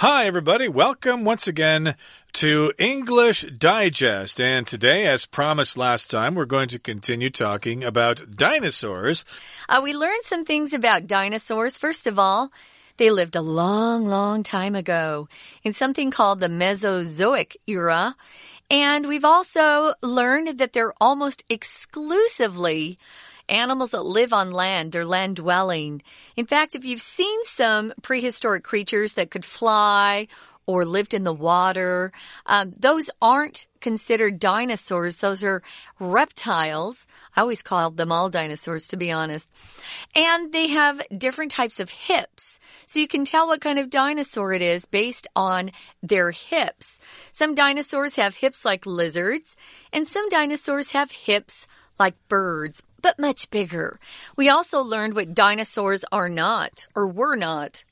Hi, everybody. Welcome once again to English Digest. And today, as promised last time, we're going to continue talking about dinosaurs. Uh, we learned some things about dinosaurs. First of all, they lived a long, long time ago in something called the Mesozoic era. And we've also learned that they're almost exclusively animals that live on land. They're land dwelling. In fact, if you've seen some prehistoric creatures that could fly or lived in the water. Um, those aren't considered dinosaurs. Those are reptiles. I always called them all dinosaurs, to be honest. And they have different types of hips. So you can tell what kind of dinosaur it is based on their hips. Some dinosaurs have hips like lizards, and some dinosaurs have hips like birds, but much bigger. We also learned what dinosaurs are not or were not.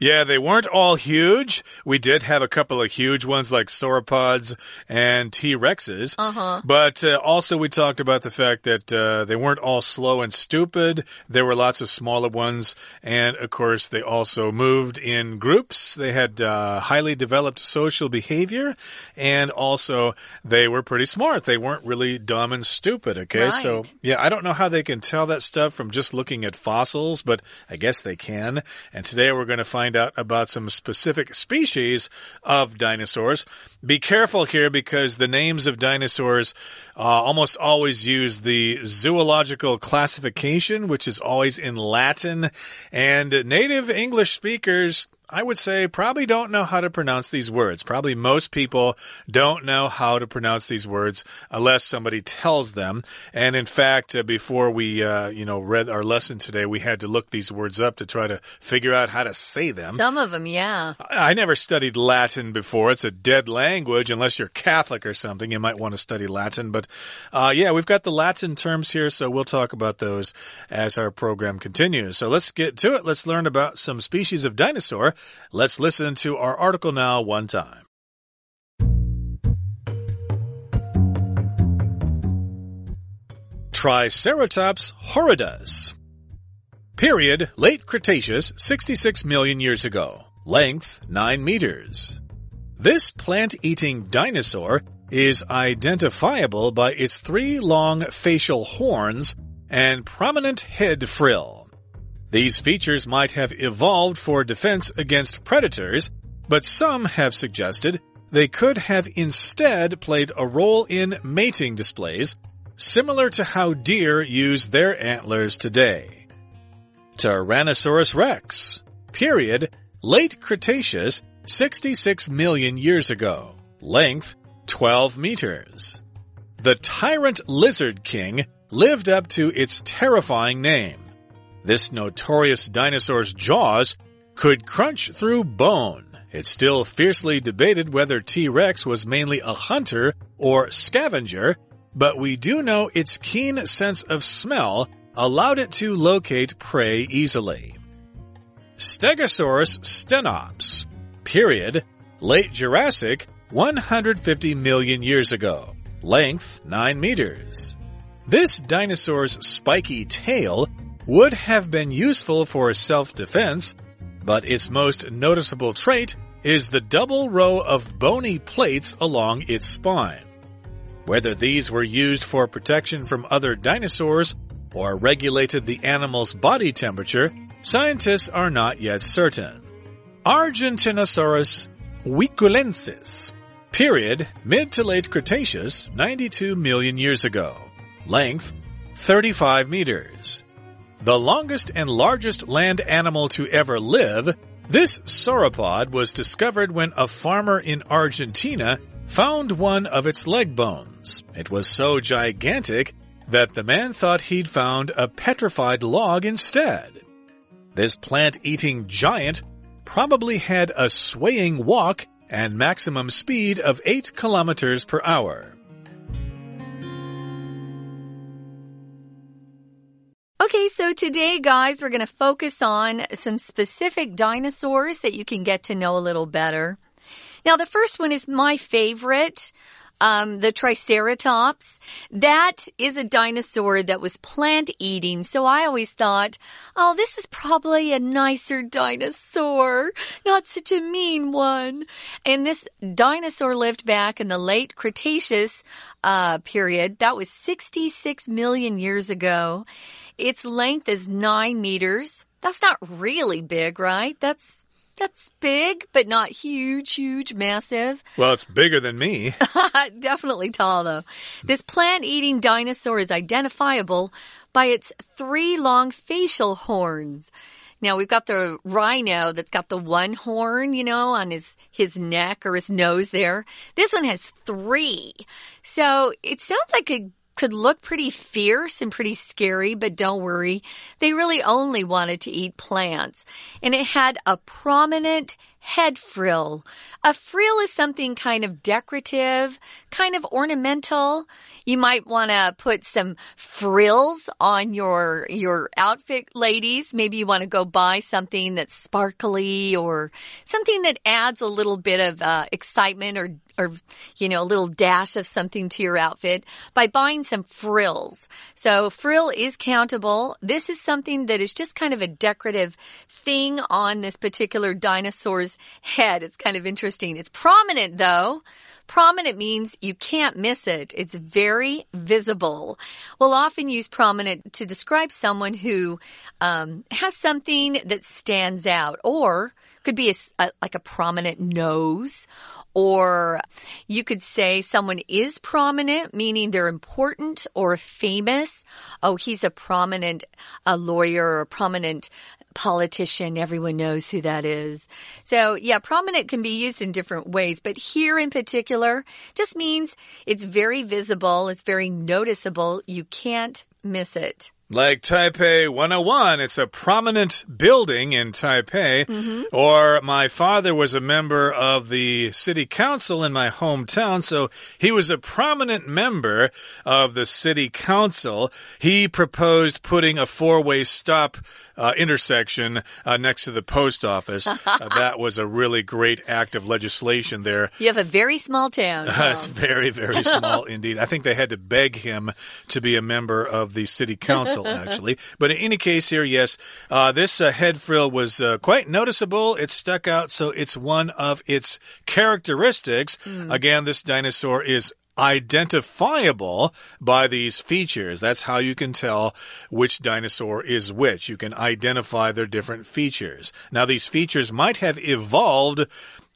Yeah, they weren't all huge. We did have a couple of huge ones like sauropods and T Rexes. Uh -huh. But uh, also, we talked about the fact that uh, they weren't all slow and stupid. There were lots of smaller ones. And of course, they also moved in groups. They had uh, highly developed social behavior. And also, they were pretty smart. They weren't really dumb and stupid. Okay. Right. So, yeah, I don't know how they can tell that stuff from just looking at fossils, but I guess they can. And today we're going to to find out about some specific species of dinosaurs. Be careful here because the names of dinosaurs uh, almost always use the zoological classification, which is always in Latin. And native English speakers I would say probably don't know how to pronounce these words. Probably most people don't know how to pronounce these words unless somebody tells them. And in fact, uh, before we, uh, you know, read our lesson today, we had to look these words up to try to figure out how to say them. Some of them, yeah. I, I never studied Latin before. It's a dead language. Unless you're Catholic or something, you might want to study Latin. But uh, yeah, we've got the Latin terms here, so we'll talk about those as our program continues. So let's get to it. Let's learn about some species of dinosaur. Let's listen to our article now one time. Triceratops horridus. Period, late Cretaceous, 66 million years ago. Length, 9 meters. This plant-eating dinosaur is identifiable by its three long facial horns and prominent head frill. These features might have evolved for defense against predators, but some have suggested they could have instead played a role in mating displays, similar to how deer use their antlers today. Tyrannosaurus rex. Period. Late Cretaceous, 66 million years ago. Length, 12 meters. The tyrant lizard king lived up to its terrifying name. This notorious dinosaur's jaws could crunch through bone. It's still fiercely debated whether T-Rex was mainly a hunter or scavenger, but we do know its keen sense of smell allowed it to locate prey easily. Stegosaurus stenops. Period. Late Jurassic, 150 million years ago. Length, 9 meters. This dinosaur's spiky tail would have been useful for self-defense, but its most noticeable trait is the double row of bony plates along its spine. Whether these were used for protection from other dinosaurs or regulated the animal's body temperature, scientists are not yet certain. Argentinosaurus huinculensis. Period, mid to late Cretaceous, 92 million years ago. Length, 35 meters. The longest and largest land animal to ever live, this sauropod was discovered when a farmer in Argentina found one of its leg bones. It was so gigantic that the man thought he'd found a petrified log instead. This plant-eating giant probably had a swaying walk and maximum speed of 8 kilometers per hour. Okay, so today, guys, we're going to focus on some specific dinosaurs that you can get to know a little better. Now, the first one is my favorite. Um, the Triceratops, that is a dinosaur that was plant eating. So I always thought, oh, this is probably a nicer dinosaur, not such a mean one. And this dinosaur lived back in the late Cretaceous uh, period. That was 66 million years ago. Its length is nine meters. That's not really big, right? That's that's big, but not huge, huge, massive. Well, it's bigger than me. Definitely tall, though. This plant eating dinosaur is identifiable by its three long facial horns. Now we've got the rhino that's got the one horn, you know, on his, his neck or his nose there. This one has three. So it sounds like a could look pretty fierce and pretty scary, but don't worry. They really only wanted to eat plants. And it had a prominent head frill. A frill is something kind of decorative, kind of ornamental. You might want to put some frills on your, your outfit, ladies. Maybe you want to go buy something that's sparkly or something that adds a little bit of uh, excitement or or, you know, a little dash of something to your outfit by buying some frills. So frill is countable. This is something that is just kind of a decorative thing on this particular dinosaur's head. It's kind of interesting. It's prominent though. Prominent means you can't miss it. It's very visible. We'll often use prominent to describe someone who um, has something that stands out or could be a, a, like a prominent nose or you could say someone is prominent, meaning they're important or famous. Oh, he's a prominent a lawyer or a prominent politician. Everyone knows who that is. So yeah, prominent can be used in different ways, but here in particular just means it's very visible. It's very noticeable. You can't miss it. Like Taipei 101, it's a prominent building in Taipei. Mm -hmm. Or my father was a member of the city council in my hometown, so he was a prominent member of the city council. He proposed putting a four way stop uh, intersection uh, next to the post office. uh, that was a really great act of legislation there. You have a very small town. it's very, very small indeed. I think they had to beg him to be a member of the city council, actually. But in any case, here, yes, uh, this uh, head frill was uh, quite noticeable. It stuck out, so it's one of its characteristics. Mm. Again, this dinosaur is identifiable by these features. That's how you can tell which dinosaur is which. You can identify their different features. Now, these features might have evolved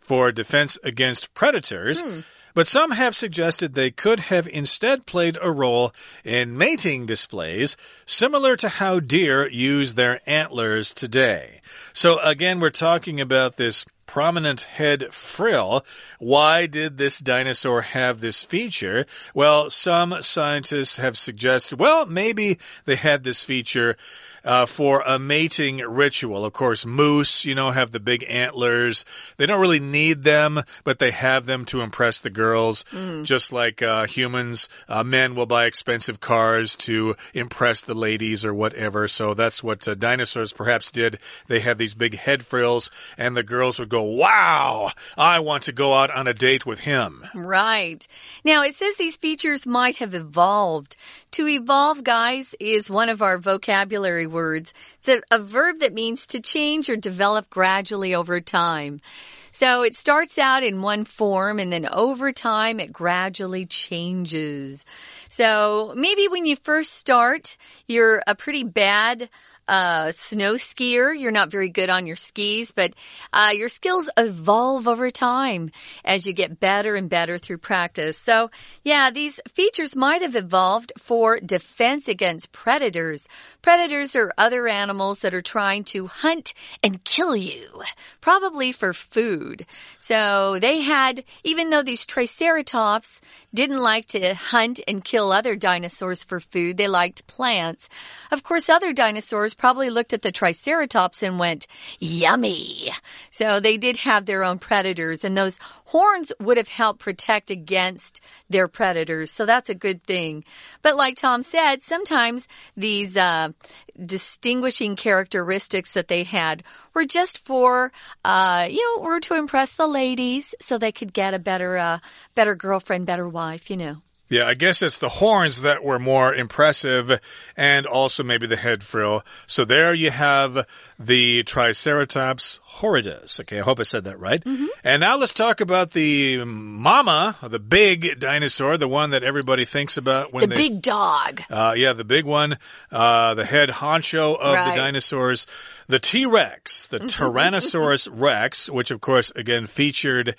for defense against predators. Hmm. But some have suggested they could have instead played a role in mating displays, similar to how deer use their antlers today. So again, we're talking about this prominent head frill. Why did this dinosaur have this feature? Well, some scientists have suggested, well, maybe they had this feature uh, for a mating ritual. Of course, moose, you know, have the big antlers. They don't really need them, but they have them to impress the girls. Mm. Just like uh, humans, uh, men will buy expensive cars to impress the ladies or whatever. So that's what uh, dinosaurs perhaps did. They had these big head frills, and the girls would go, Wow, I want to go out on a date with him. Right. Now, it says these features might have evolved. To evolve, guys, is one of our vocabulary words. It's a, a verb that means to change or develop gradually over time. So it starts out in one form and then over time it gradually changes. So maybe when you first start, you're a pretty bad uh, snow skier. You're not very good on your skis, but uh, your skills evolve over time as you get better and better through practice. So, yeah, these features might have evolved for defense against predators. Predators are other animals that are trying to hunt and kill you, probably for food. So they had, even though these Triceratops didn't like to hunt and kill other dinosaurs for food, they liked plants. Of course, other dinosaurs probably looked at the Triceratops and went, yummy. So they did have their own predators, and those horns would have helped protect against their predators. So that's a good thing. But like Tom said, sometimes these uh, distinguishing characteristics that they had were just for, uh, you know, were to impress the ladies so they could get a better, uh, better girlfriend, better wife, you know. Yeah, I guess it's the horns that were more impressive and also maybe the head frill. So there you have the Triceratops horridus. Okay, I hope I said that right. Mm -hmm. And now let's talk about the mama, the big dinosaur, the one that everybody thinks about when the they, big dog. Uh, yeah, the big one, uh, the head honcho of Right. the dinosaurs, the T Rex, the Tyrannosaurus Rex, which of course again featured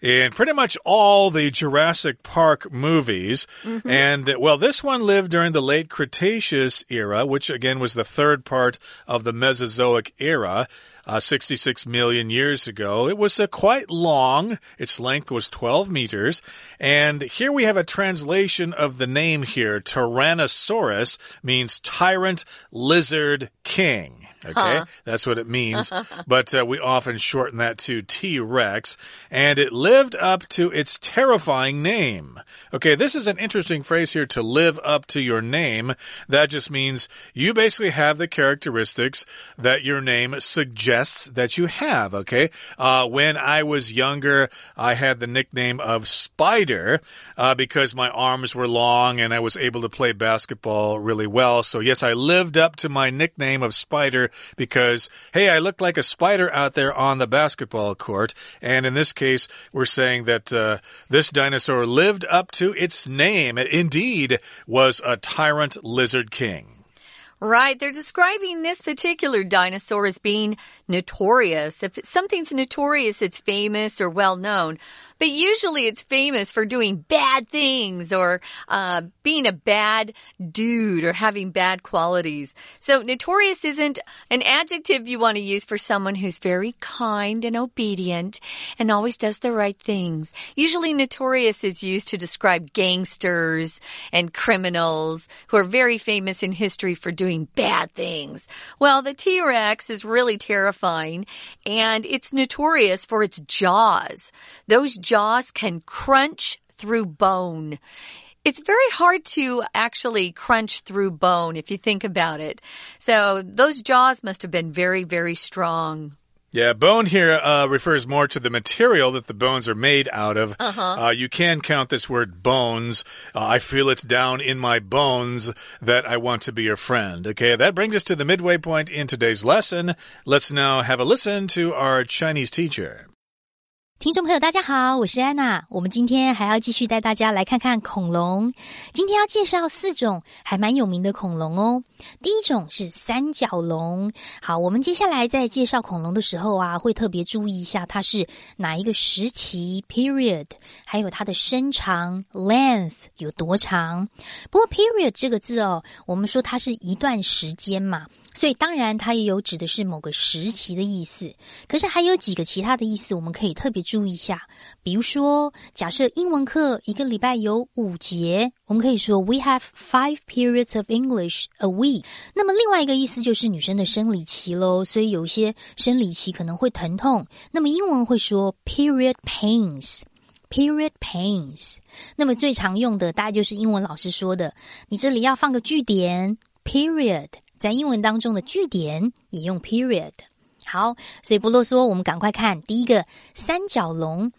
in pretty much all the Jurassic Park movies. And, well, this one lived during the late Cretaceous era, which again was the third part of the Mesozoic era. Uh, 66 million years ago. It was uh, quite long. Its length was 12 meters. And here we have a translation of the name here. Tyrannosaurus means tyrant lizard king. Okay, that's what it means. but uh, we often shorten that to T Rex, and it lived up to its terrifying name. Okay, this is an interesting phrase here to live up to your name. That just means you basically have the characteristics that your name suggests that you have. Okay, uh, when I was younger, I had the nickname of Spider uh, because my arms were long and I was able to play basketball really well. So, yes, I lived up to my nickname of Spider because, hey, I looked like a spider out there on the basketball court. And in this case, we're saying that uh, this dinosaur lived up to its name. It indeed was a tyrant lizard king. Right. They're describing this particular dinosaur as being notorious. If something's notorious, it's famous or well known. But usually it's famous for doing bad things or uh, being a bad dude or having bad qualities. So notorious isn't an adjective you want to use for someone who's very kind and obedient and always does the right things. Usually notorious is used to describe gangsters and criminals who are very famous in history for doing bad things. Well, the T-Rex is really terrifying and it's notorious for its jaws. Those jaws can crunch through bone. It's very hard to actually crunch through bone if you think about it. So those jaws must have been very, very strong. Yeah, bone here uh, refers more to the material that the bones are made out of. Uh, huh. you can count this word bones. Uh, I feel it down in my bones that I want to be your friend. Okay, that brings us to the midway point in today's lesson. Let's now have a listen to our Chinese teacher. 听众朋友，大家好，我是安娜。我们今天还要继续带大家来看看恐龙。今天要介绍四种还蛮有名的恐龙哦。第一种是三角龙。好，我们接下来在介绍恐龙的时候啊，会特别注意一下它是哪一个时期 （period），还有它的身长 （length） 有多长。不过 “period” 这个字哦，我们说它是一段时间嘛。所以当然，它也有指的是某个时期的意思。可是还有几个其他的意思，我们可以特别注意一下。比如说，假设英文课一个礼拜有五节，我们可以说 We have five periods of English a week。那么另外一个意思就是女生的生理期喽。所以有一些生理期可能会疼痛，那么英文会说 period pains。Period pains，那么最常用的大概就是英文老师说的，你这里要放个句点，period。在英文当中的句点也用 period。好，所以不啰嗦，我们赶快看第一个三角龙。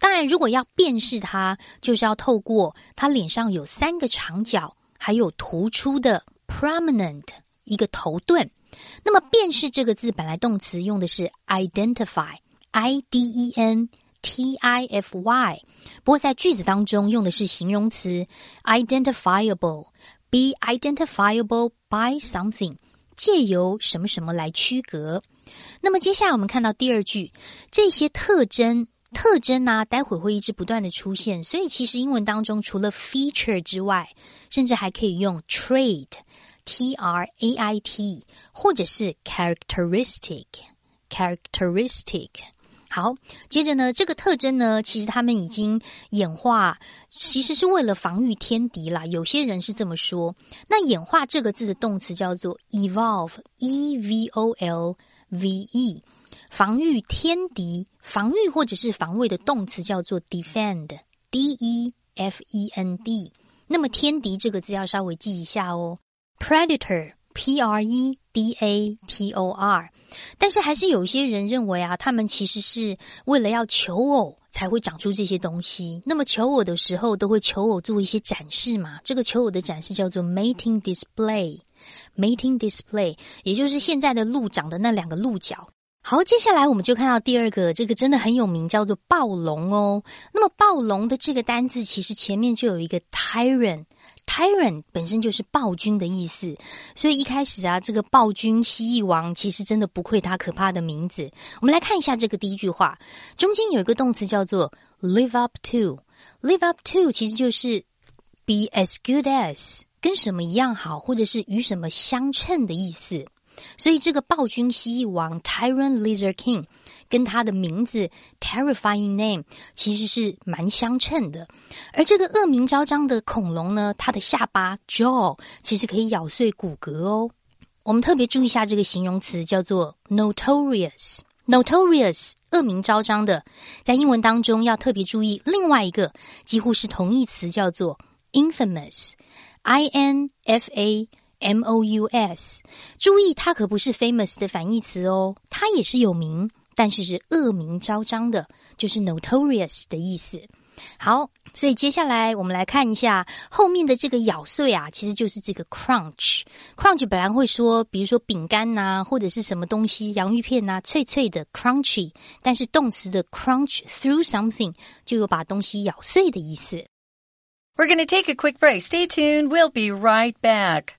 当然，如果要辨识它，就是要透过它脸上有三个长角，还有突出的 prominent 一个头盾。那么，辨识这个字本来动词用的是 identify，i d e n t i f y，不过在句子当中用的是形容词 identifiable。Be identifiable by something，借由什么什么来区隔。那么接下来我们看到第二句，这些特征特征呢、啊，待会会一直不断的出现，所以其实英文当中除了 feature 之外，甚至还可以用 trait，t r a i t，或者是 characteristic，characteristic。好，接着呢，这个特征呢，其实他们已经演化，其实是为了防御天敌啦。有些人是这么说。那演化这个字的动词叫做 evolve，e v o l v e，防御天敌，防御或者是防卫的动词叫做 defend，d e f e n d。那么天敌这个字要稍微记一下哦，predator。P R E D A T O R，但是还是有一些人认为啊，他们其实是为了要求偶才会长出这些东西。那么求偶的时候都会求偶做一些展示嘛？这个求偶的展示叫做 mating display，mating display，也就是现在的鹿长的那两个鹿角。好，接下来我们就看到第二个，这个真的很有名，叫做暴龙哦。那么暴龙的这个单字其实前面就有一个 tyrant。Tyran 本身就是暴君的意思，所以一开始啊，这个暴君蜥蜴王其实真的不愧他可怕的名字。我们来看一下这个第一句话，中间有一个动词叫做 live up to，live up to 其实就是 be as good as，跟什么一样好，或者是与什么相称的意思。所以这个暴君蜥蜴王 Tyrant Lizard King。跟它的名字 terrifying name 其实是蛮相称的，而这个恶名昭彰的恐龙呢，它的下巴 jaw 其实可以咬碎骨骼哦。我们特别注意一下这个形容词叫做 notorious，notorious 恶名昭彰的，在英文当中要特别注意另外一个几乎是同义词叫做 infamous，i n f a m o u s，注意它可不是 famous 的反义词哦，它也是有名。但是是恶名昭彰的，就是 notorious 的意思。好，所以接下来我们来看一下后面的这个咬碎啊，其实就是这个 crunch。crunch 本来会说，比如说饼干呐，或者是什么东西，洋芋片呐，脆脆的 crunchy。但是动词的 crunch through something 就有把东西咬碎的意思。We're going to take a quick break. Stay tuned. We'll be right back.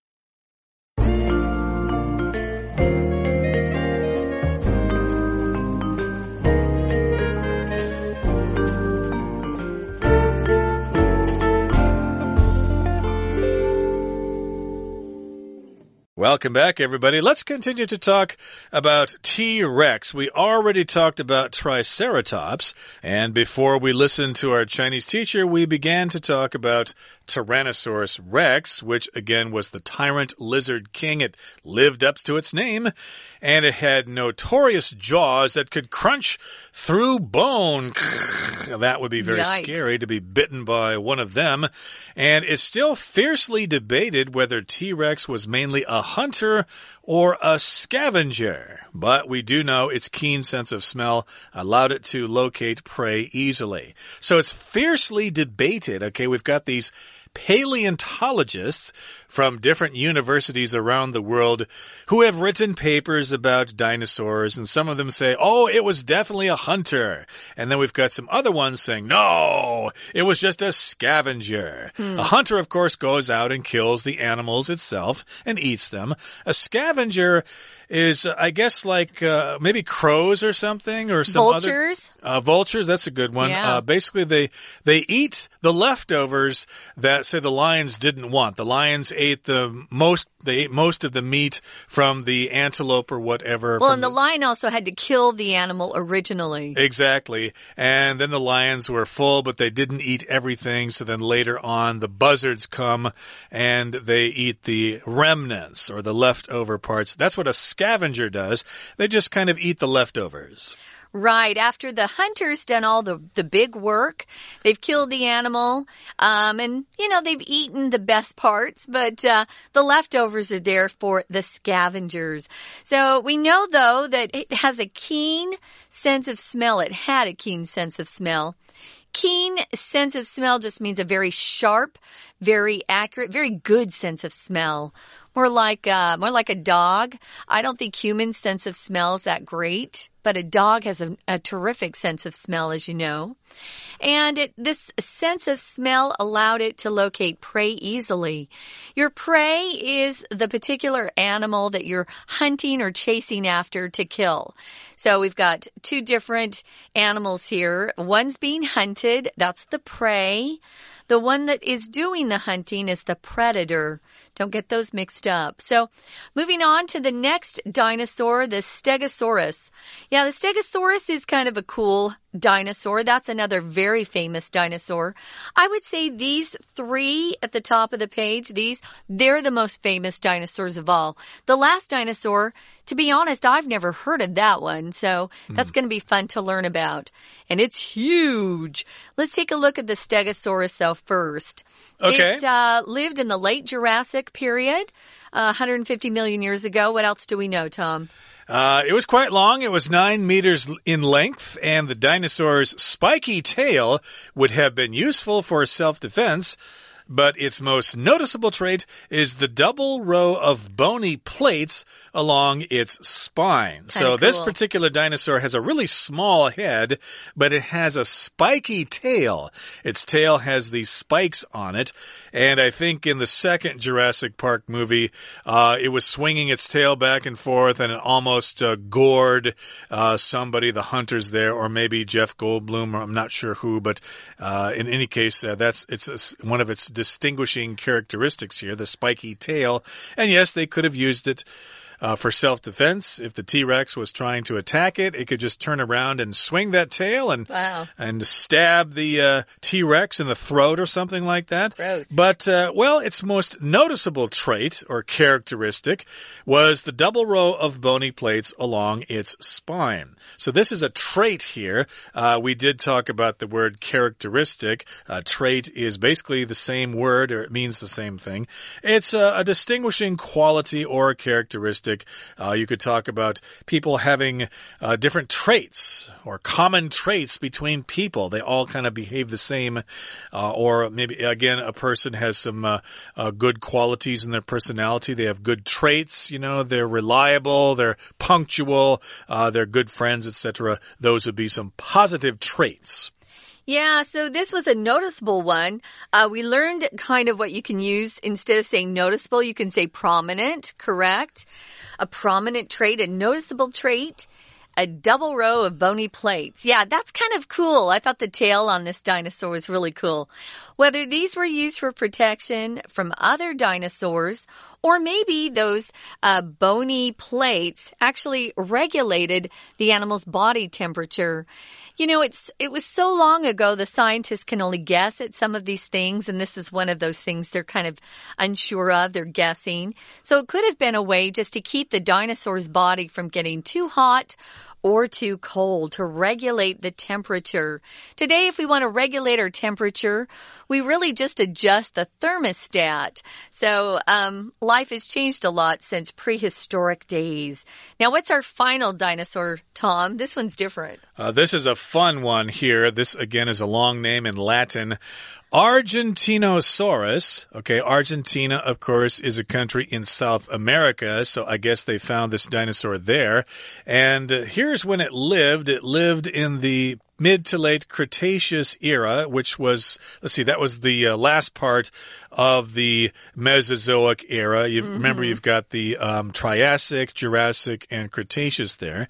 Welcome back, everybody. Let's continue to talk about T-Rex. We already talked about Triceratops, and before we listened to our Chinese teacher, we began to talk about Tyrannosaurus rex, which again was the tyrant lizard king. It lived up to its name, and it had notorious jaws that could crunch through bone. that would be very Yikes. scary to be bitten by one of them. And it's still fiercely debated whether T Rex was mainly a hunter or a scavenger. But we do know its keen sense of smell allowed it to locate prey easily. So it's fiercely debated. Okay, we've got these paleontologists from different universities around the world who have written papers about dinosaurs, and some of them say, oh, it was definitely a hunter. And then we've got some other ones saying, no, it was just a scavenger. Hmm. A hunter, of course, goes out and kills the animals itself and eats them. A scavenger is, I guess, like uh, maybe crows or something, or some vultures. Other, uh, vultures, that's a good one. Yeah. Uh, basically, they they eat the leftovers that say the lions didn't want. The lions ate the most. They ate most of the meat from the antelope or whatever. Well, and the, the lion also had to kill the animal originally. Exactly, and then the lions were full, but they didn't eat everything. So then later on, the buzzards come and they eat the remnants or the leftover parts. That's what a scavenger does. They just kind of eat the leftovers. Right. After the hunter's done all the, the big work, they've killed the animal, um, and, you know, they've eaten the best parts, but, uh, the leftovers are there for the scavengers. So we know, though, that it has a keen sense of smell. It had a keen sense of smell. Keen sense of smell just means a very sharp, very accurate, very good sense of smell more like uh, more like a dog. I don't think human sense of smell is that great, but a dog has a, a terrific sense of smell, as you know. And it, this sense of smell allowed it to locate prey easily. Your prey is the particular animal that you're hunting or chasing after to kill. So we've got two different animals here. One's being hunted. That's the prey. The one that is doing the hunting is the predator. Don't get those mixed up. So, moving on to the next dinosaur, the Stegosaurus. Yeah, the Stegosaurus is kind of a cool dinosaur. That's another very famous dinosaur. I would say these three at the top of the page, these, they're the most famous dinosaurs of all. The last dinosaur, to be honest, I've never heard of that one. So that's mm. going to be fun to learn about. And it's huge. Let's take a look at the Stegosaurus though first. Okay. It uh, lived in the late Jurassic period, uh, 150 million years ago. What else do we know, Tom? Uh, it was quite long. It was nine meters in length, and the dinosaur's spiky tail would have been useful for self defense but its most noticeable trait is the double row of bony plates along its spine. Kinda so cool. this particular dinosaur has a really small head, but it has a spiky tail. Its tail has these spikes on it, and I think in the second Jurassic Park movie, uh, it was swinging its tail back and forth and it almost uh, gored uh, somebody, the hunters there, or maybe Jeff Goldblum, or I'm not sure who, but uh, in any case, uh, that's it's one of its distinguishing characteristics here, the spiky tail. And yes, they could have used it uh, for self defense. If the T Rex was trying to attack it, it could just turn around and swing that tail and wow. and stab the uh, T Rex in the throat or something like that. Gross. But uh, well, its most noticeable trait or characteristic was the double row of bony plates along its spine. So this is a trait here. Uh, we did talk about the word characteristic. trait is basically the same word, or it means the same thing. It's a, a distinguishing quality or a characteristic characteristic. Uh, you could talk about people having uh, different traits or common traits between people. They all kind of behave the same. Uh, or maybe, again, a person has some uh, uh, good qualities in their personality. They have good traits. You know, they're reliable, they're punctual, uh, they're good friends, etc. Those would be some positive traits. Yeah, so this was a noticeable one. Uh, we learned kind of what you can use instead of saying noticeable, you can say prominent, correct? A prominent trait, a noticeable trait a double row of bony plates. Yeah, that's kind of cool. I thought the tail on this dinosaur was really cool. Whether these were used for protection from other dinosaurs or maybe those uh, bony plates actually regulated the animal's body temperature. You know, it's it was so long ago the scientists can only guess at some of these things and this is one of those things they're kind of unsure of, they're guessing. So it could have been a way just to keep the dinosaur's body from getting too hot or too cold to regulate the temperature. Today, if we want to regulate our temperature, we really just adjust the thermostat. So, um, life has changed a lot since prehistoric days. Now, what's our final dinosaur, Tom? This one's different. Uh, this is a fun one here. This, again, is a long name in Latin. Argentinosaurus. Okay, Argentina, of course, is a country in South America, so I guess they found this dinosaur there. And uh, here's when it lived. It lived in the mid to late Cretaceous era, which was, let's see, that was the uh, last part of the Mesozoic era. You mm -hmm. remember you've got the um, Triassic, Jurassic, and Cretaceous there.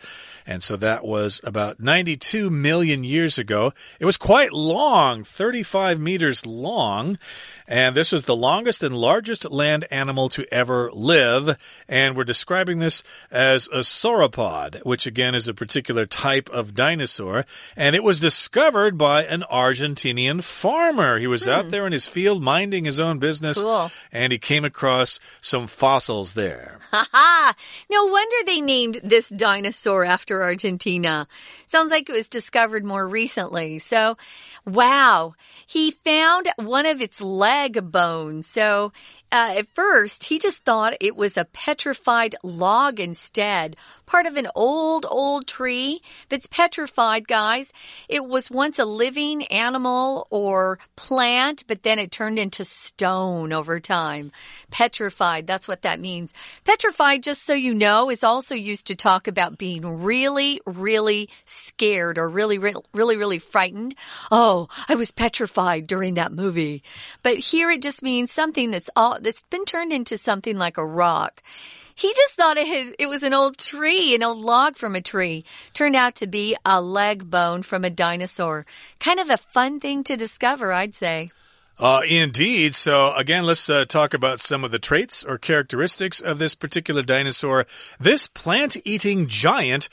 And so that was about 92 million years ago. It was quite long, 35 meters long. And this was the longest and largest land animal to ever live. And we're describing this as a sauropod, which again is a particular type of dinosaur. And it was discovered by an Argentinian farmer. He was hmm. out there in his field minding his own business. Cool. And he came across some fossils there. Ha ha! No wonder they named this dinosaur after Argentina. Sounds like it was discovered more recently. So, wow. He found one of its leg bones. So, uh, at first, he just thought it was a petrified log instead, part of an old, old tree that's petrified, guys. It was once a living animal or plant, but then it turned into stone over time. Petrified, that's what that means. Petrified, just so you know, is also used to talk about being really, really scared or really, really, really, really frightened. Oh, I was petrified during that movie. But here it just means something that's all, that's been turned into something like a rock. He just thought it had, it was an old tree, an old log from a tree. Turned out to be a leg bone from a dinosaur. Kind of a fun thing to discover, I'd say. Uh, indeed. So, again, let's uh, talk about some of the traits or characteristics of this particular dinosaur. This plant eating giant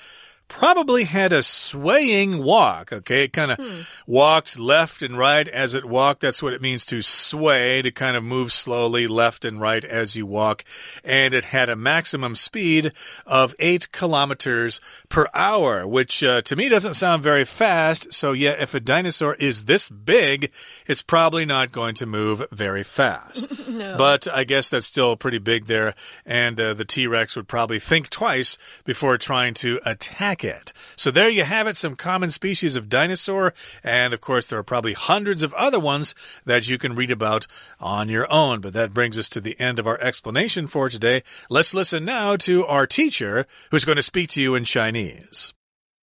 probably had a swaying walk. Okay. It kind of hmm. walked left and right as it walked. That's what it means to sway, to kind of move slowly left and right as you walk. And it had a maximum speed of eight kilometers per hour, which uh, to me doesn't sound very fast. So yeah, if a dinosaur is this big, it's probably not going to move very fast. no. But I guess that's still pretty big there. And uh, the T-Rex would probably think twice before trying to attack it. So there you have it, some common species of dinosaur. And of course, there are probably hundreds of other ones that you can read about on your own. But that brings us to the end of our explanation for today. Let's listen now to our teacher who's going to speak to you in Chinese.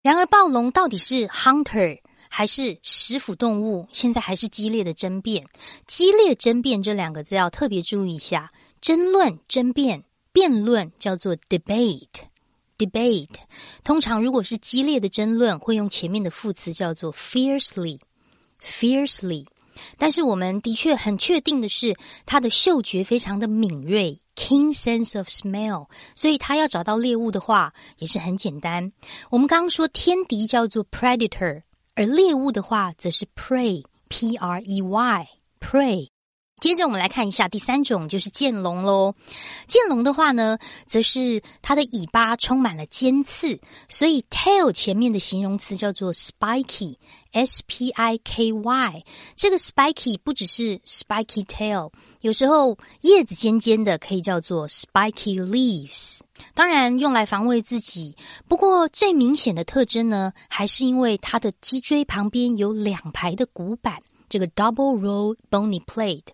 然而，暴龙到底是 hunter 还是食腐动物？现在还是激烈的争辩。激烈争辩这两个字要特别注意一下，争论、争辩、辩论叫做 debate。 Debate 通常如果是激烈的争论，会用前面的副词叫做 fiercely，fiercely。但是我们的确很确定的是，它的嗅觉非常的敏锐，keen sense of smell，所以它要找到猎物的话也是很简单。我们刚刚说天敌叫做 predator，而猎物的话则是 prey，p r e y，prey。接着我们来看一下第三种，就是剑龙喽。剑龙的话呢，则是它的尾巴充满了尖刺，所以 tail 前面的形容词叫做 spiky，s p i k y。这个 spiky 不只是 spiky tail，有时候叶子尖尖的可以叫做 spiky leaves。当然用来防卫自己。不过最明显的特征呢，还是因为它的脊椎旁边有两排的骨板，这个 double row bony plate。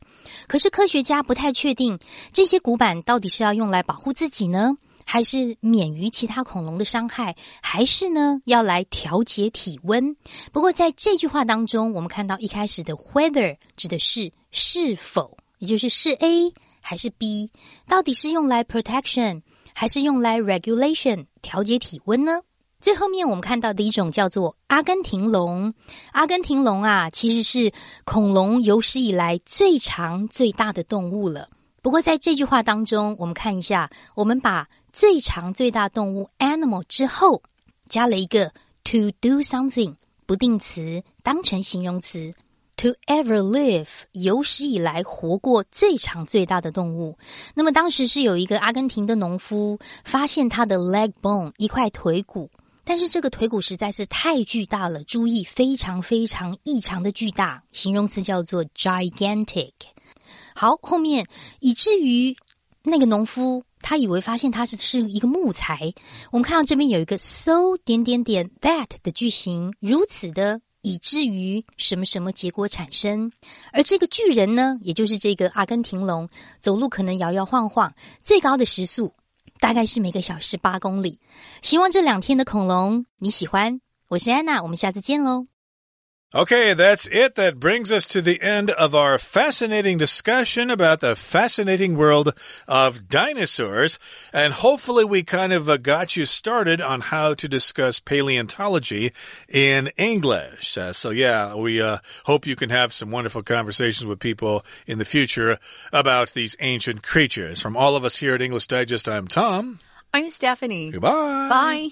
可是科学家不太确定这些骨板到底是要用来保护自己呢，还是免于其他恐龙的伤害，还是呢要来调节体温？不过在这句话当中，我们看到一开始的 whether 指的是是否，也就是是 A 还是 B，到底是用来 protection 还是用来 regulation 调节体温呢？最后面我们看到的一种叫做阿根廷龙。阿根廷龙啊，其实是恐龙有史以来最长最大的动物了。不过在这句话当中，我们看一下，我们把最长最大动物 animal 之后加了一个 to do something 不定词当成形容词 to ever live 有史以来活过最长最大的动物。那么当时是有一个阿根廷的农夫发现他的 leg bone 一块腿骨。但是这个腿骨实在是太巨大了，注意非常非常异常的巨大，形容词叫做 gigantic。好，后面以至于那个农夫他以为发现它是是一个木材。我们看到这边有一个 so 点点点 that 的句型，如此的以至于什么什么结果产生。而这个巨人呢，也就是这个阿根廷龙，走路可能摇摇晃晃，最高的时速。大概是每个小时八公里。希望这两天的恐龙你喜欢。我是安娜，我们下次见喽。Okay, that's it. That brings us to the end of our fascinating discussion about the fascinating world of dinosaurs. And hopefully we kind of uh, got you started on how to discuss paleontology in English. Uh, so yeah, we uh, hope you can have some wonderful conversations with people in the future about these ancient creatures. From all of us here at English Digest, I'm Tom. I'm Stephanie. Goodbye. Bye.